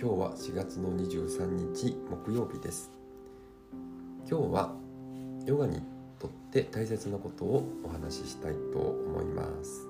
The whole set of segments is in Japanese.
今日は4月の23日木曜日です。今日はヨガにとって大切なことをお話ししたいと思います、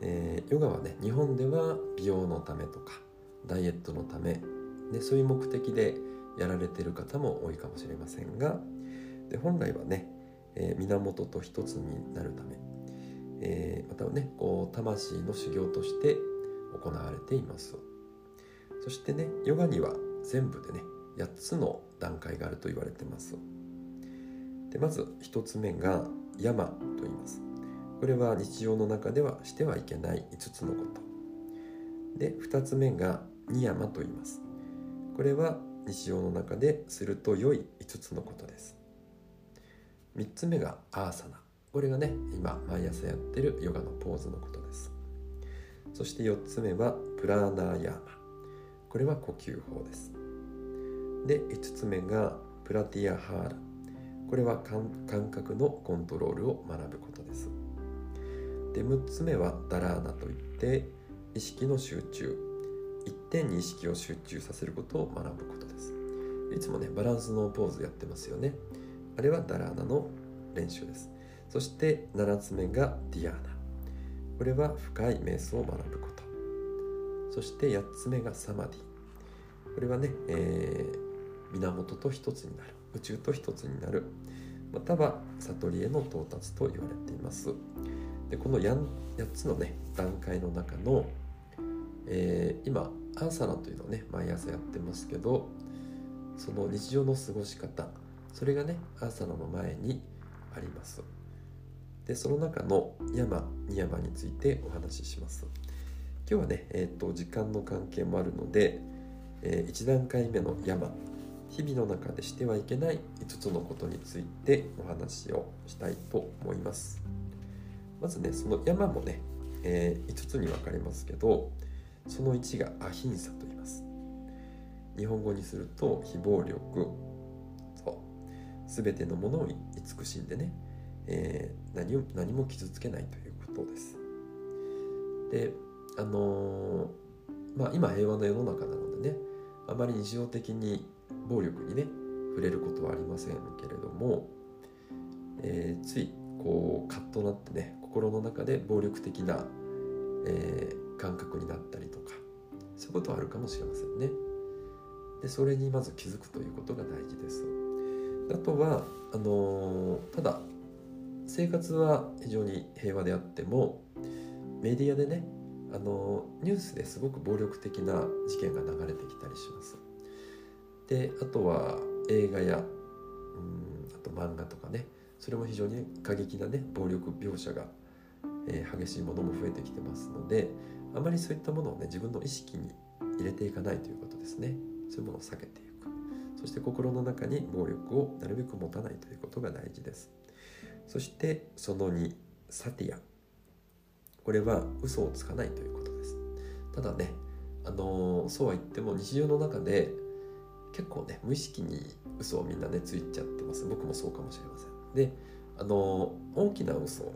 えー、ヨガはね日本では美容のためとかダイエットのため、ね、そういう目的でやられてる方も多いかもしれませんがで本来はね、えー、源と一つになるため、えー、またはねこう魂の修行として行われています。そしてねヨガには全部でね8つの段階があると言われてます。でまず1つ目が山と言います。これは日常の中ではしてはいけない5つのこと。で2つ目がニヤマと言います。これは日常の中ですると良い5つのことです。3つ目がアーサナ。これがね今毎朝やってるヨガのポーズのことです。そして4つ目はプラーナーヤーマ。これは呼吸法です。で5つ目がプラティアハーラ。これは感覚のコントロールを学ぶことです。で6つ目はダラーナといって意識の集中。一点に意識を集中させることを学ぶことです。いつもねバランスのポーズやってますよね。あれはダラーナの練習です。そして7つ目がディアーナ。これは深い瞑想を学ぶこと。そして8つ目がサマディ。これはね、えー、源と一つになる。宇宙と一つになる。または悟りへの到達と言われています。でこの 8, 8つのね段階の中の、えー、今アーサナというのをね毎朝やってますけどその日常の過ごし方それがねアーサナの前にあります。でその中の山に山についてお話しします。今日はね、えーと、時間の関係もあるので、えー、1段階目の山日々の中でしてはいけない5つのことについてお話をしたいと思います。まずねその山もね、えー、5つに分かれますけどその1がアヒンサと言います。日本語にすると非暴力そう。全てのものを慈しんでね、えー、何何も傷つけないということです。であの、まあ今平和な世の中なのでねあまり日常的に暴力にね触れることはありませんけれども、えー、ついこうカッとなってね心の中で暴力的な、えー、感覚になったりとかそういうことはあるかもしれませんね。でそれにまず気づくということが大事です。あとはあのー、ただ生活は非常に平和であってもメディアでねあのニュースですごく暴力的な事件が流れてきたりします。であとは映画やうんあと漫画とかね。それも非常に過激なね暴力描写が、えー、激しいものも増えてきてますのであまりそういったものをね自分の意識に入れていかないということですね。そういうものを避けていく。そして心の中に暴力をなるべく持たないということが大事です。そしてその2サティア。これは嘘をつかないということです。ただねあのー、そうは言っても日常の中で結構ね無意識に嘘をみんなねついちゃってます。僕もそうかもしれません。であの大きな嘘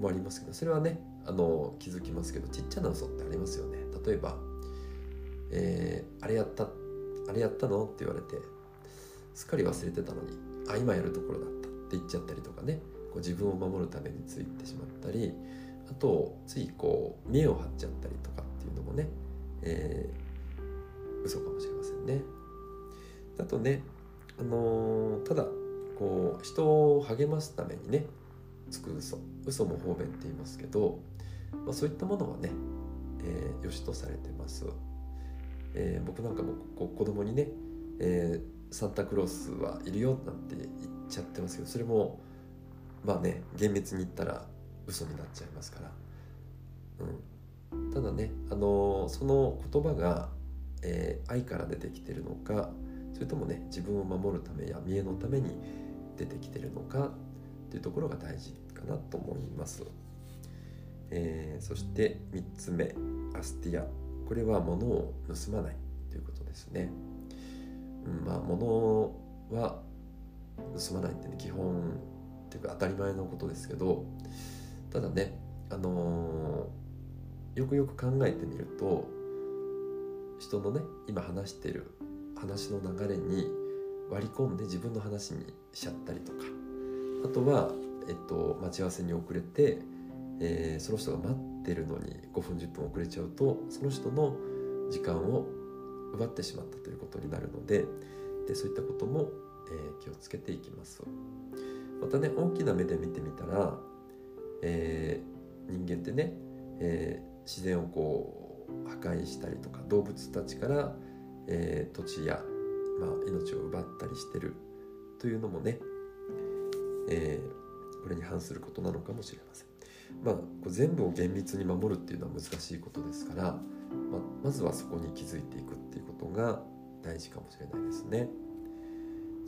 もありますけどそれはねあの気づきますけどちっちゃな嘘ってありますよね。例えば、えー、あれやったあれやったの？って言われてすっかり忘れてたのにあ今やるところだったって言っちゃったりとかねこう自分を守るためについてしまったりあとついこう見栄を張っちゃったりとかっていうのもね、えー、嘘かもしれませんね。あとね、あのー、ただこう人を励ますためにねつく嘘嘘も方便って言いますけど、まあ、そういったものはね、えー、良しとされてます、えー、僕なんかもこ子供にね、えー、サンタクロースはいるよなんて言っちゃってますけどそれもまあね厳密に言ったら嘘になっちゃいますから、うん、ただね、あのその言葉が、え愛から出てきてるのかそれともね自分を守るためや見栄のために出てきてるのかっていうところが大事かなと思います、えー、そして3つ目アスティア。これは物を盗まないということですね、うん、まあ物は盗まないってね基本っていうか当たり前のことですけどただねあのー、よくよく考えてみると人のね今話してる話の流れに割り込んで自分の話にしちゃったりとか。あとは、えっと、待ち合わせに遅れて、えー、その人が待ってるのに5分10分遅れちゃうとその人の時間を奪ってしまったということになるのででそういったことも、えー、気をつけていきますまたね大きな目で見てみたら、えー、人間ってね、え自然をこう破壊したりとか動物たちから、え土地やまあ、命を奪ったりしてるというのもね、え、これに反することなのかもしれません。まあ、こ全部を厳密に守るっていうのは難しいことですから、まあ、まずはそこに気づいていくっていうことが大事かもしれないですね。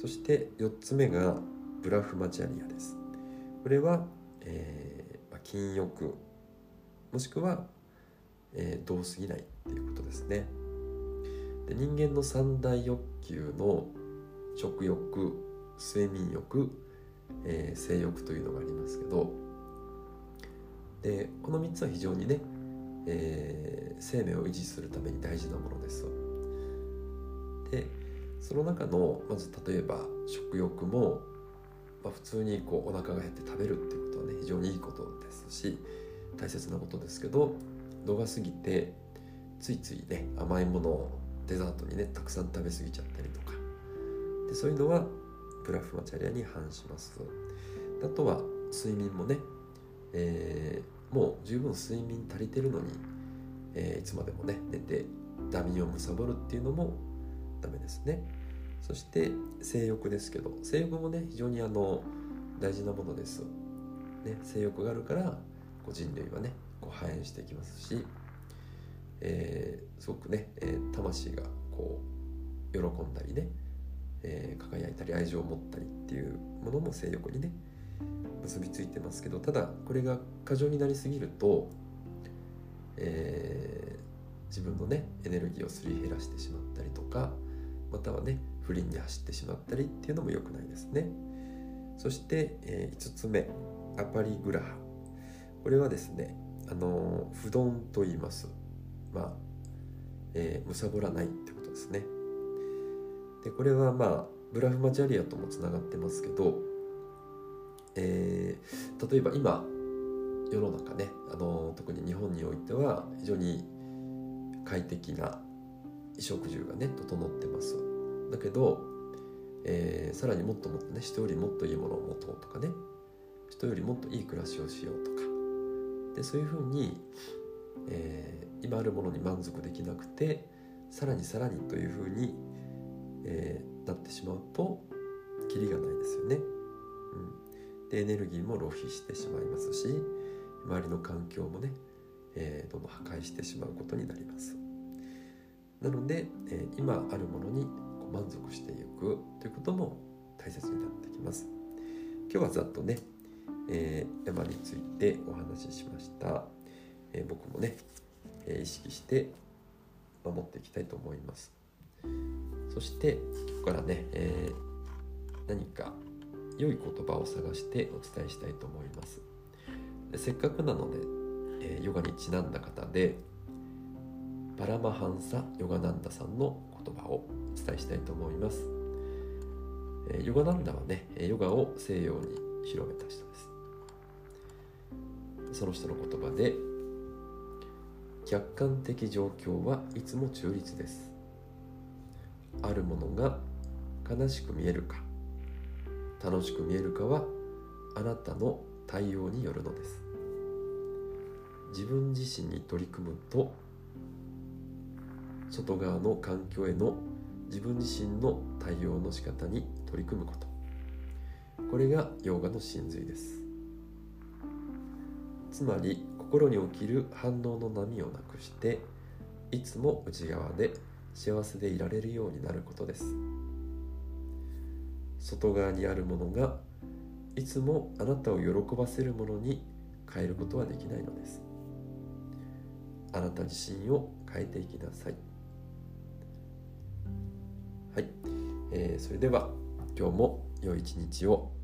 そして4つ目がブラフマチャリアです。これは、え、禁欲もしくは、えー、どうすぎないっていうことですね。で人間の三大欲求の食欲睡眠欲、えー、性欲というのがありますけどでこの3つは非常にね、えー、生命を維持するために大事なものです。でその中のまず例えば食欲も、まあ、普通にこうお腹が減って食べるっていうことはね非常にいいことですし大切なことですけど度が過ぎてついついね甘いものをデザートにねたくさん食べ過ぎちゃったりとか。でそういうのはブラフマチャリアに反しますあとは睡眠もね、えー、もう十分睡眠足りてるのに、えー、いつまでもね寝てダミを貪るっていうのもダメですね。そして性欲ですけど性欲もね非常にあの大事なものです、ね、性欲があるからこう人類はねこう繁栄していきますしえー、すごくね、えー、魂がこう喜んだりね、えー、輝いたり愛情を持ったりっていうものも性欲にね結びついてますけどただこれが過剰になりすぎると、えー、自分のねエネルギーをすり減らしてしまったりとかまたはね不倫に走ってしまったりっていうのも良くないですね。そして、えー、5つ目。アパリグラハ。これはですねあの不丼と言います。まあ、えー、貪らないってことですね。でこれはまあブラフマチャリアともつながってますけど、えー、例えば今世の中ねあの特に日本においては非常に快適な衣食住がね整ってます。だけど、えー、さらにもっともっとね人よりもっといいものを持とうとかね人よりもっといい暮らしをしようとかでそういうふうに、え今あるものに満足できなくてさらにさらにというふうに、えー、なってしまうとキリがないですよね。うん、でエネルギーも浪費してしまいますし周りの環境もね、えー、どんどん破壊してしまうことになります。なので、えー、今あるものに満足していくということも大切になってきます。今日はざっとね、えー、山についてお話ししました。えー、僕もねえ意識して守っていきたいと思います。そして今日からね、え、何か良い言葉を探してお伝えしたいと思います。でせっかくなので、え、ヨガにちなんだ方でパラマハンサ・ヨガナンダさんの言葉をお伝えしたいと思います、え、ヨガナンダはねヨガを西洋に広めた人です。その人の言葉で客観的状況はいつも中立です。あるものが悲しく見えるか楽しく見えるかはあなたの対応によるのです。自分自身に取り組むと外側の環境への自分自身の対応の仕方に取り組むこと。これがヨガの真髄です。つまり心に起きる反応の波をなくしていつも内側で幸せでいられるようになることです。外側にあるものがいつもあなたを喜ばせるものに変えることはできないのです。あなた自身を変えていきなさい。はい、えー、それでは今日も良い一日を。